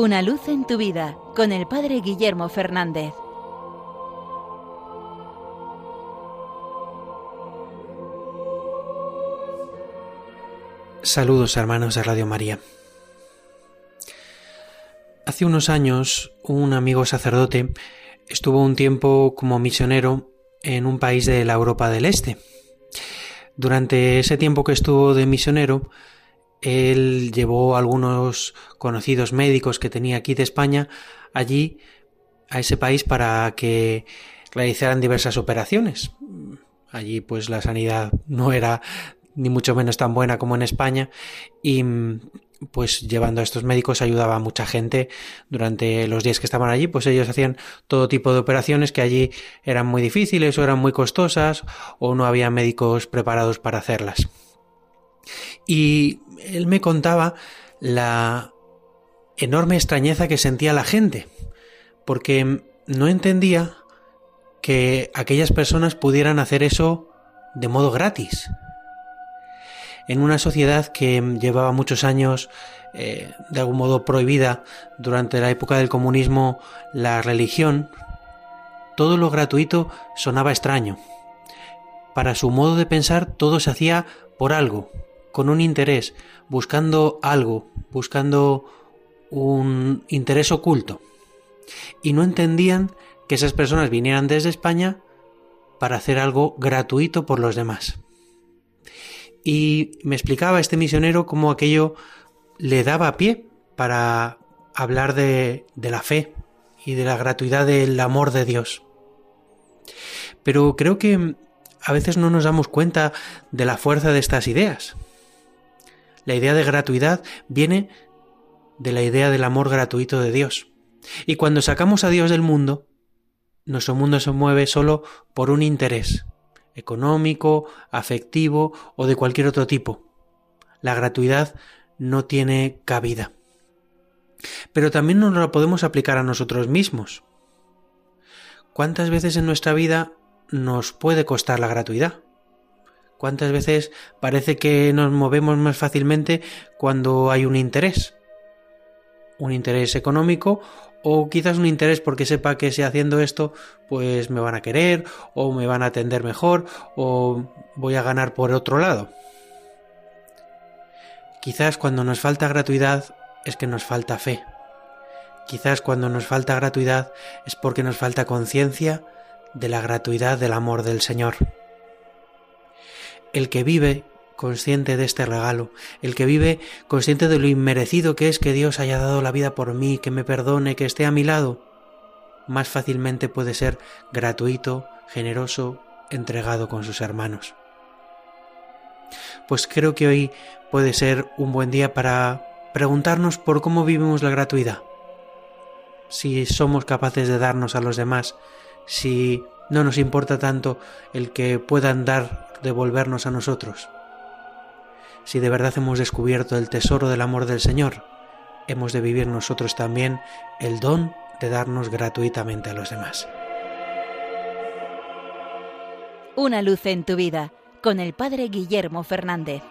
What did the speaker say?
Una luz en tu vida con el Padre Guillermo Fernández. Saludos hermanos de Radio María. Hace unos años un amigo sacerdote estuvo un tiempo como misionero en un país de la Europa del Este. Durante ese tiempo que estuvo de misionero, él llevó a algunos conocidos médicos que tenía aquí de España allí a ese país para que realizaran diversas operaciones. Allí pues la sanidad no era ni mucho menos tan buena como en España y pues llevando a estos médicos ayudaba a mucha gente durante los días que estaban allí, pues ellos hacían todo tipo de operaciones que allí eran muy difíciles o eran muy costosas o no había médicos preparados para hacerlas. Y él me contaba la enorme extrañeza que sentía la gente, porque no entendía que aquellas personas pudieran hacer eso de modo gratis en una sociedad que llevaba muchos años eh, de algún modo prohibida durante la época del comunismo la religión, todo lo gratuito sonaba extraño. Para su modo de pensar todo se hacía por algo, con un interés, buscando algo, buscando un interés oculto. Y no entendían que esas personas vinieran desde España para hacer algo gratuito por los demás y me explicaba este misionero cómo aquello le daba pie para hablar de, de la fe y de la gratuidad del amor de Dios. Pero creo que a veces no nos damos cuenta de la fuerza de estas ideas. La idea de gratuidad viene de la idea del amor gratuito de Dios. Y cuando sacamos a Dios del mundo, nuestro mundo se mueve solo por un interés, económico, afectivo o de cualquier otro tipo. La gratuidad no tiene cabida. Pero también nos la podemos aplicar a nosotros mismos. ¿Cuántas veces en nuestra vida nos puede costar la gratuidad? ¿Cuántas veces parece que nos movemos más fácilmente cuando hay un interés? Un interés económico o quizás un interés porque sepa que si haciendo esto pues me van a querer o me van a atender mejor o voy a ganar por otro lado. Quizás cuando nos falta gratuidad es que nos falta fe. Quizás cuando nos falta gratuidad es porque nos falta conciencia de la gratuidad del amor del Señor. El que vive consciente de este regalo, el que vive consciente de lo inmerecido que es que Dios haya dado la vida por mí, que me perdone, que esté a mi lado, más fácilmente puede ser gratuito, generoso, entregado con sus hermanos. Pues creo que hoy puede ser un buen día para preguntarnos por cómo vivimos la gratuidad. Si somos capaces de darnos a los demás, si no nos importa tanto el que puedan dar, devolvernos a nosotros si de verdad hemos descubierto el tesoro del amor del Señor, hemos de vivir nosotros también el don de darnos gratuitamente a los demás. Una luz en tu vida con el Padre Guillermo Fernández.